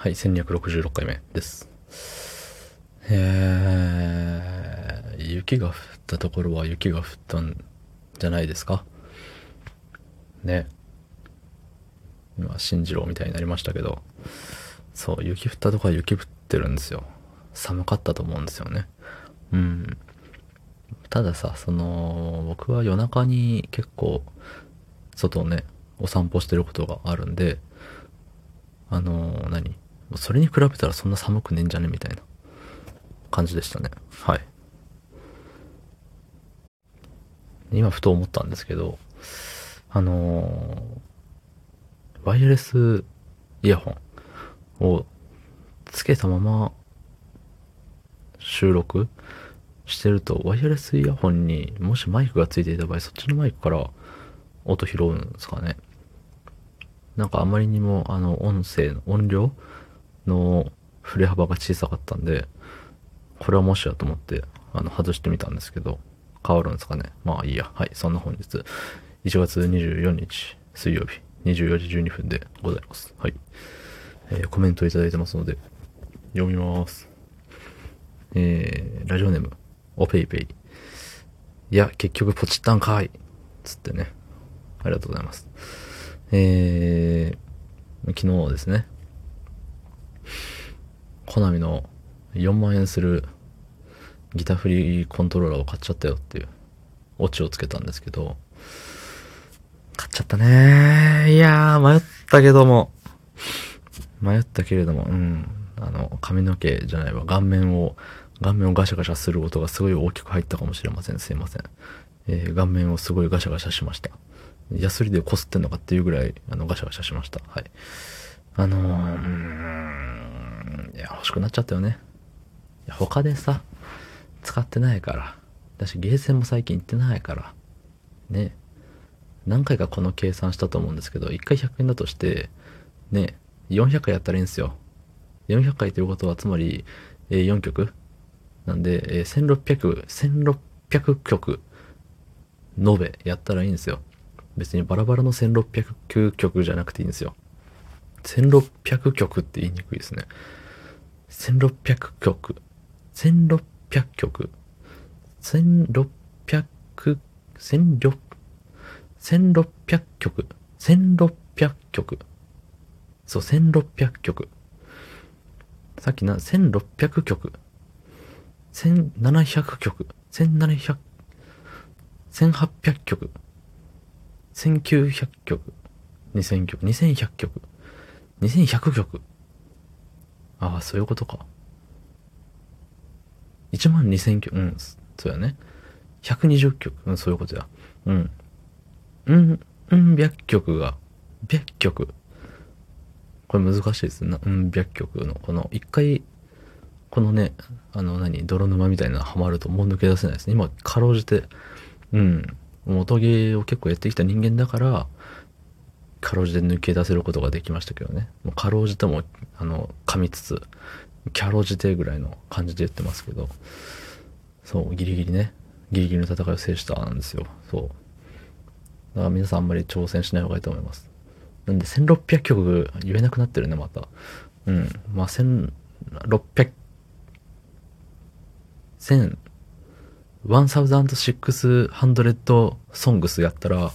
はい、1266回目です。えー、雪が降ったところは雪が降ったんじゃないですか？ね。今、信じろみたいになりましたけど、そう、雪降ったところは雪降ってるんですよ。寒かったと思うんですよね。うん。たださ、その、僕は夜中に結構、外をね、お散歩してることがあるんで、あのー何？それに比べたらそんな寒くねえんじゃねみたいな感じでしたね。はい。今ふと思ったんですけど、あのーワイヤレスイヤホンをつけたまま収録してると、ワイヤレスイヤホンにもしマイクがついていた場合、そっちのマイクから音拾うんですかね。なんかあまりにもあの音声の音量の振れ幅が小さかったんで、これはもしやと思ってあの外してみたんですけど、変わるんですかね。まあいいや。はい。そんな本日、1月24日水曜日24時12分でございます。はい。えーコメントいただいてますので、読みます。えー、ラジオネーム、おペイペイ。いや、結局ポチったんかい。つってね。ありがとうございます。えー、昨日ですね、コナミの4万円するギターフリーコントローラーを買っちゃったよっていうオチをつけたんですけど、買っちゃったねいやー、迷ったけども、迷ったけれども、うん、あの、髪の毛じゃないわ、顔面を、顔面をガシャガシャする音がすごい大きく入ったかもしれません。すいません。えー顔面をすごいガシャガシャしました。ヤスリでこすってんのかっていうぐらい、あの、ガシャガシャしました。はい。あのー、うーん、いや、欲しくなっちゃったよね。他でさ、使ってないから。だし、ゲーセンも最近行ってないから。ね。何回かこの計算したと思うんですけど、1回100円だとして、ね、400回やったらいいんですよ。400回ということは、つまり、えー4曲なんで、えー1600、1600曲、延べやったらいいんですよ。別にバラバラの1600曲じゃなくていいんですよ。1600曲って言いにくいですね。1600曲。1600曲。1600、1600、1600曲。1600曲。そう、1600曲。さっきな、1600曲。1700曲。1700、1800曲。1900曲。2000曲。2100曲。2100曲。ああ、そういうことか。1万2000曲。うん、そうやね。120曲。うん、そういうことや。うん。うん、うん、百曲が、百曲。これ難しいですな。うん、百曲の、この、一回、このね、あの何、泥沼みたいなのハマるともう抜け出せないですね。今、かろうじて、うん、元芸を結構やってきた人間だから、かろうじて抜け出せることができましたけどね。もうかろうじても、あの、噛みつつ、キャロじてぐらいの感じで言ってますけど、そう、ギリギリね、ギリギリの戦いを制したんですよ。そう。だから皆さんあんまり挑戦しない方がいいと思います。なんで1600曲言えなくなってるね、また。うん。まあ、1600、1000、1600 songs やったら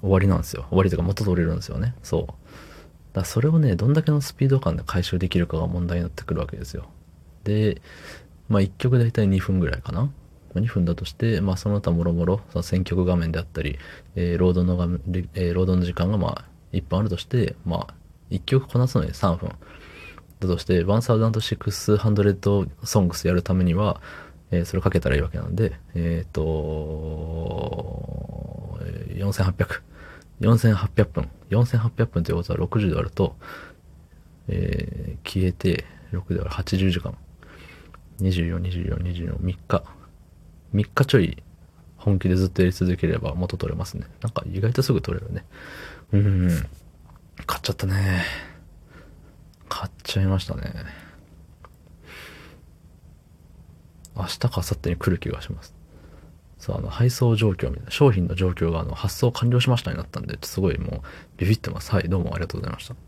終わりなんですよ。終わりというか元取れるんですよね。そう。だそれをね、どんだけのスピード感で回収できるかが問題になってくるわけですよ。で、まあ1曲大体2分ぐらいかな。2分だとして、まあその他もろもろ、その選曲画面であったり、えー、ロードの画面、えー、ロードの時間がまあ1分あるとして、まあ1曲こなすのに3分。だとして、1600 songs やるためには、えーそれかけたらいいわけなんで、えっ、と、ー4800。4800分。4800分ということは60で割ると、えー消えて、6で割る80時間。24、24、24、3日。3日ちょい本気でずっとやり続ければ元取れますね。なんか意外とすぐ取れるね。うん。買っちゃったね。買っちゃいましたね。明日か明後日に来る気がします。そう、あの、配送状況みたいな、商品の状況が、あの、発送完了しましたになったんで、すごいもう、ビビってます。はい、どうもありがとうございました。